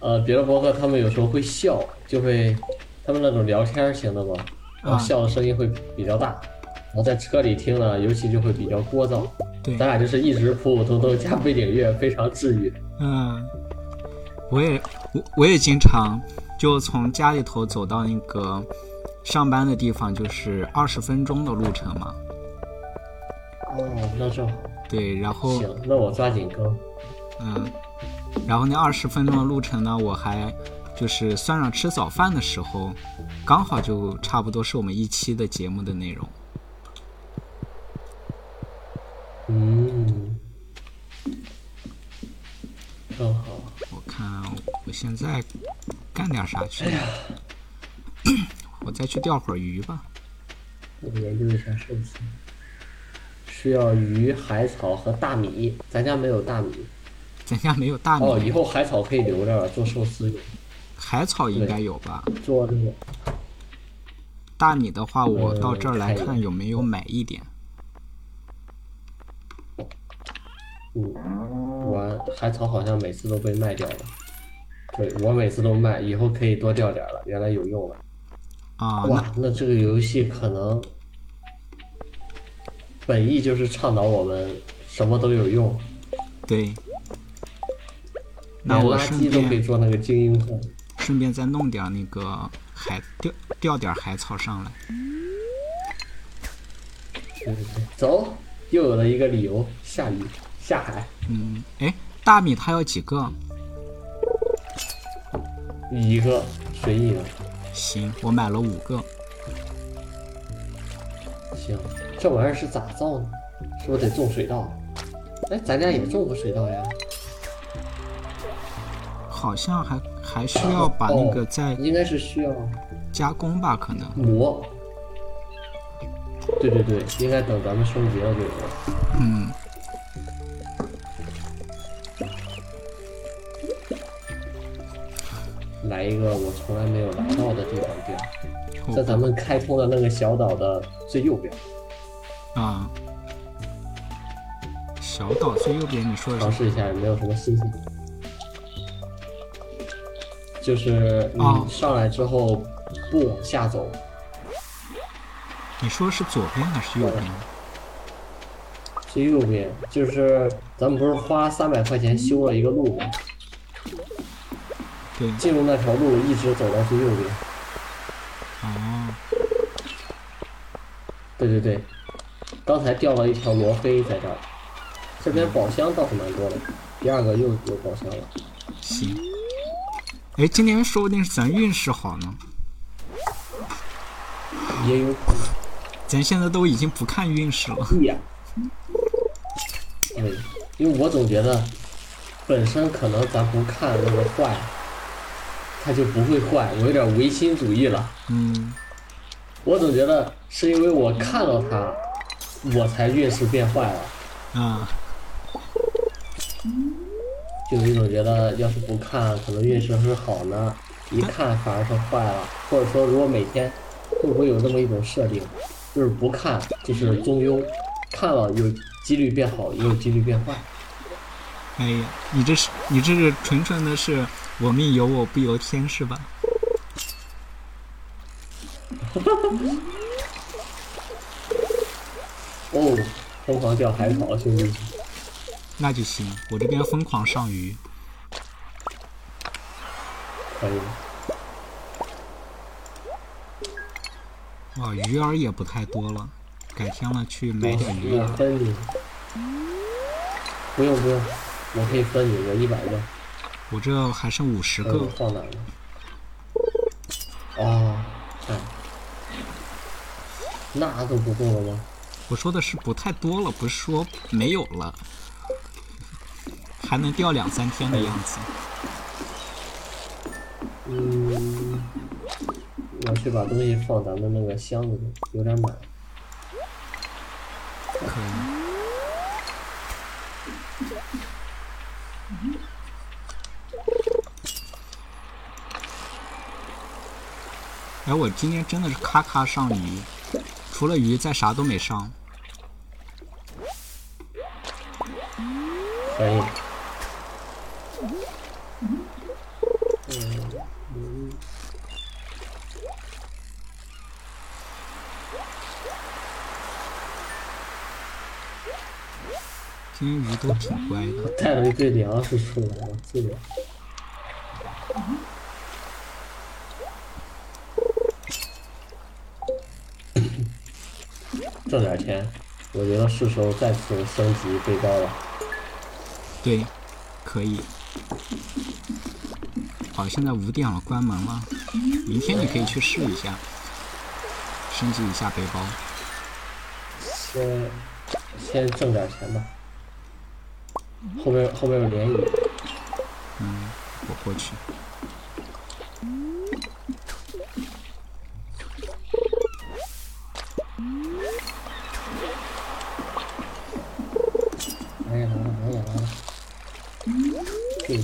呃，别的播客他们有时候会笑，就会他们那种聊天型的嘛，然后啊笑的声音会比较大，然后在车里听呢，尤其就会比较聒噪。对，咱俩就是一直普普通通加背景乐，非常治愈。嗯，我也我我也经常就从家里头走到那个上班的地方，就是二十分钟的路程嘛。哦，那正好，对，然后行，那我抓紧更。嗯，然后那二十分钟的路程呢，我还就是算上吃早饭的时候，刚好就差不多是我们一期的节目的内容。嗯，正好。我看我现在干点啥去？我再去钓会儿鱼吧。我研究一下寿司，需要鱼、海草和大米。咱家没有大米。咱家没有大米，哦，以后海草可以留着做寿司用，海草应该有吧？做这个。大米的话，我到这儿来看有没有买一点。嗯，我海草好像每次都被卖掉了。对，我每次都卖，以后可以多钓点了，原来有用了。啊，哇，那这个游戏可能本意就是倡导我们什么都有用，对。那我顺垃圾都可以便做那个精英桶。顺便再弄点那个海钓钓点海草上来。对对对，走，又有了一个理由，下雨下海。嗯，哎，大米它要几个？一个随意的，行，我买了五个。行，这玩意儿是咋造呢？是不是得种水稻？哎，咱家也种过水稻呀。好像还还需要把那个再应该是需要加工吧？可能。磨。对对对，应该等咱们升级了就有了。嗯，来一个我从来没有来到的地方钓，在咱们开通的那个小岛的最右边，啊，小岛最右边，你说的尝试一下有没有什么新鲜。就是哦你上来之后不往下走，你说是左边还是右边？最右边就是咱们不是花三百块钱修了一个路吗？对，进入那条路一直走到最右边。哦，对对对，刚才掉了一条罗非在这儿，这边宝箱倒是蛮多的。第二个又有宝箱了，行。哎，今天说不定是咱运势好呢。也有可能。咱现在都已经不看运势了。对呀，对，因为我总觉得本身可能咱不看那个坏，它就不会坏。我有点唯心主义了。嗯，我总觉得是因为我看到它，我才运势变坏了。啊，就有一种觉得，要是不看，可能运势是好呢；一看反而是坏了。或者说，如果每天会不会有这么一种设定，就是不看就是中庸，看了有几率变好，也有几率变坏。哎呀，你这是你这是纯纯的是我命由我不由天是吧？哦，疯狂钓海草，兄弟！那就行，我这边疯狂上鱼。可以。哇，鱼饵也不太多了，改天了去买点鱼我饵。分你。不用不用，我可以分你，我一百个。我这还剩五十嗯个，放哪儿了？哦，哎，那都不够了吗？我说的是不太多了，不是说没有了，还能钓两三天的样子。嗯，我去把东西放咱们那个箱子里，有点满。可以。哎，我今天真的是咔咔上鱼，除了鱼再啥都没上。可以。今天鱼都挺乖的。带了一堆粮食出来了，这个。挣点钱，我觉得是时候再次升级背包了。对，可以。好，现在五点了，关门了。明天你可以去试一下，升级一下背包。先先挣点钱吧，后边后边有涟漪，嗯，我过去。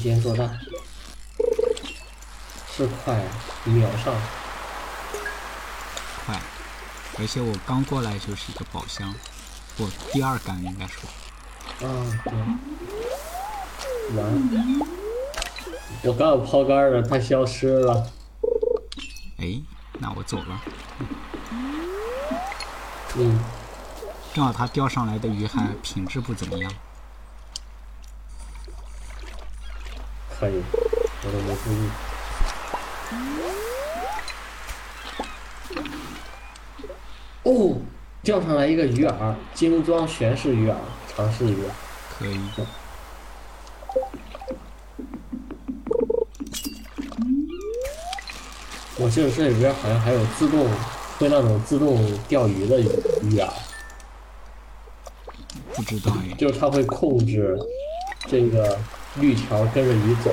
并肩作战，是快啊，秒上，快，而且我刚过来就是一个宝箱，我，第二杆应该说。啊对，完，我刚有抛竿了，它消失了，哎，那我走了。嗯，正好它钓上来的鱼还品质不怎么样。可以，我都没注意。哦，钓上来一个鱼饵，精装玄式鱼饵，尝试一个。可以。我记得这里边好像还有自动会那种自动钓鱼的鱼鱼饵，不知道哎。就是它会控制这个绿条跟着鱼走，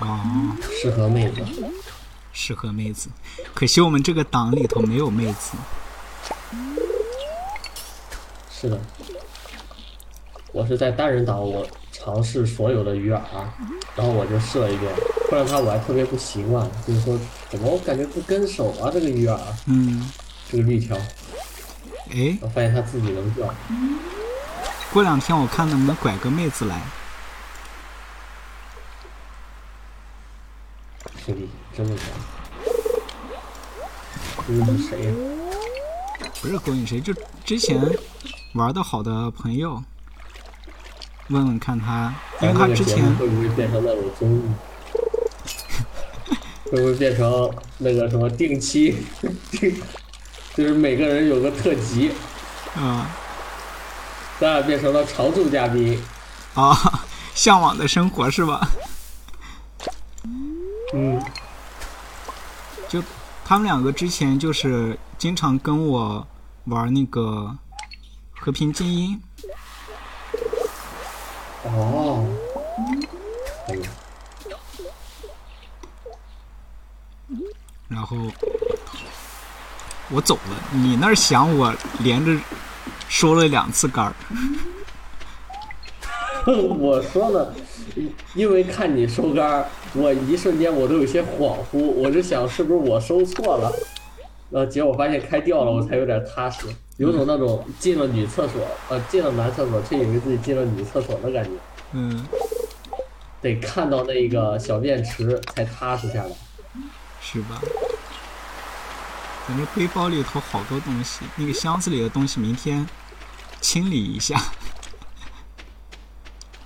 哦，适合妹子。适合妹子，可惜我们这个档里头没有妹子。是的，我是在单人岛，我尝试所有的鱼饵，然后我就试了一遍，不然它我还特别不习惯，就是说怎么我感觉不跟手啊这个鱼饵，嗯，这个绿条，哎，我发现它自己能钓，过两天我看能不能拐个妹子来。兄弟，真的假的？这是谁呀、不是勾引谁，就之前玩的好的朋友，问问看他，因为他之前会不会变成那种综艺？会不会变成那个什么定期 定，就是每个人有个特辑，嗯咱俩变成了常驻嘉宾。啊，向往的生活是吧？嗯，就他们两个之前就是经常跟我玩那个和平精英，哦，然后我走了，你那儿想我连着收了两次杆儿，我说呢，因为看你收杆儿，我一瞬间我都有些恍惚，我就想是不是我收错了，呃，结果发现开掉了，我才有点踏实，有种那种进了女厕所，呃，进了男厕所却以为自己进了女厕所的感觉，嗯，得看到那个小便池才踏实下来。是吧？咱这背包里头好多东西，那个箱子里的东西明天清理一下。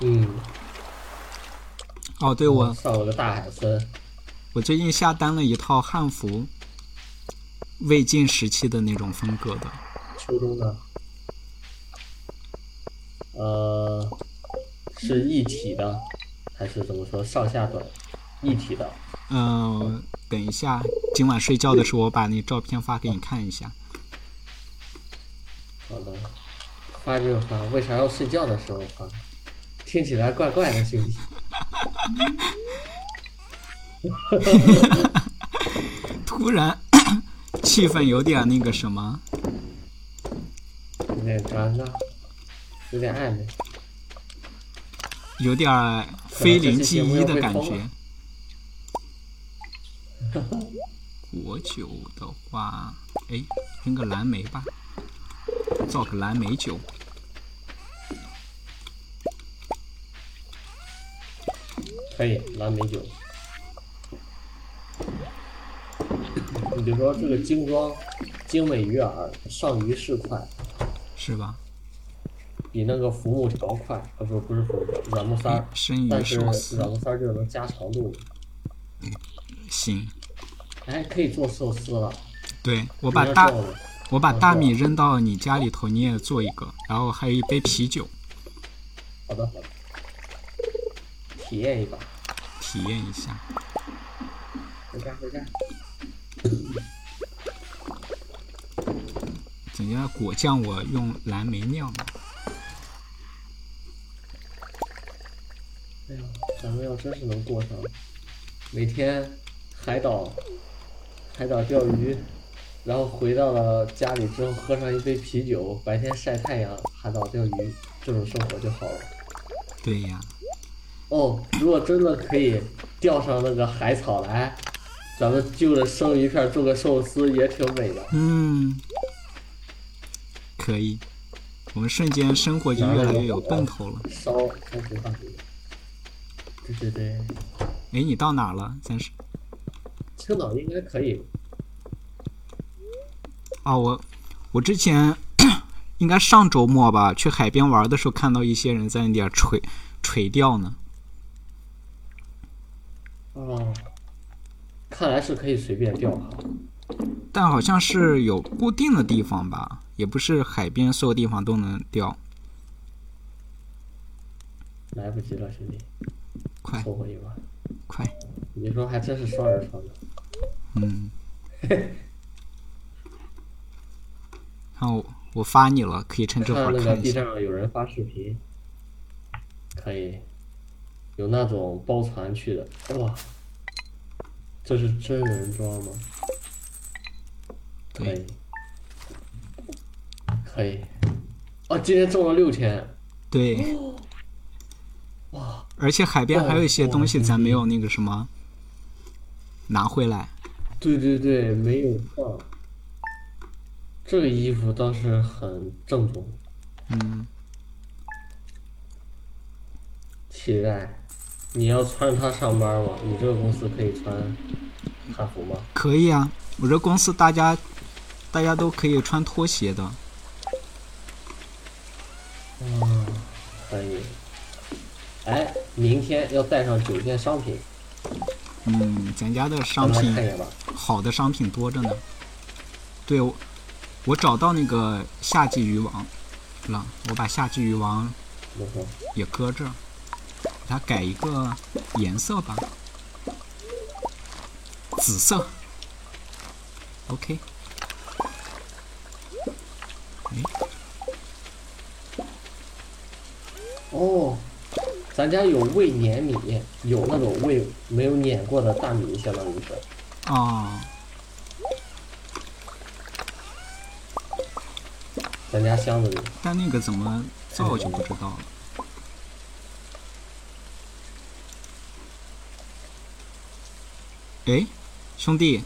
嗯，哦，对我上了个大海参，我最近下单了一套汉服，魏晋时期的那种风格的，初中的，呃，是一体的，还是怎么说上下短？一体的。嗯、等一下，今晚睡觉的时候我把那照片发给你看一下。好的，发就发，为啥要睡觉的时候发？听起来怪怪的，兄弟。突然气氛有点那个什么，有点尴尬，有点暧昧。有点儿非零即一的感觉。果酒的话，哎，扔个蓝莓吧，造个蓝莓酒。可以，蓝莓酒。你比如说这个精装、精美鱼饵上鱼是快，是吧？比那个浮木条快，啊不不是浮木条，软木塞但是软木塞儿就能加长度。嗯行，哎，可以做寿司了。对我把大我把大米扔到你家里头，你也做一个，然后还有一杯啤酒，好的好的，体验一把。体验一下。回家回家。人家果酱我用蓝莓酿的，哎呀，咱们要真是能过上，每天海岛海岛钓鱼，然后回到了家里之后喝上一杯啤酒，白天晒太阳，海岛钓鱼，这种生活就好了。对呀，哦，如果真的可以钓上那个海草来，咱们就着生鱼片做个寿司也挺美的。嗯，可以，我们瞬间生活就越来越有奔头了。烧开始放鱼。对对对，哎，你到哪了？咱是青岛应该可以。啊，我我之前 应该上周末吧，去海边玩的时候，看到一些人在那点儿垂垂钓呢。哦，看来是可以随便钓哈。但好像是有固定的地方吧，也不是海边所有地方都能钓。来不及了，兄弟，快。快，你说还真是双人床的。嗯。看我我发你了，可以趁这会看那个儿看一 B 下。站上有人发视频，可以，有那种包船去的，哇，这是真人装吗？可对以，可以，哦，今天中了六千，对，哇，而且海边还有一些东西咱没有那个什么拿回来。对对对，没有放，这个衣服倒是很正宗，嗯，期待。你要穿它上班吗？你这个公司可以穿汉服吗？可以啊，我这公司大家大家都可以穿拖鞋的。嗯，可以。哎，明天要带上九件商品，嗯，咱家的商品。好的商品多着呢。对，我我找到那个夏季渔网了，我把夏季渔网，也搁这儿，给它改一个颜色吧，紫色。OK。哎，哦，咱家有未碾米，有那种未没有碾过的大米，相当于是。啊，咱家箱子里，但那个怎么造就不知道了。哎，兄弟，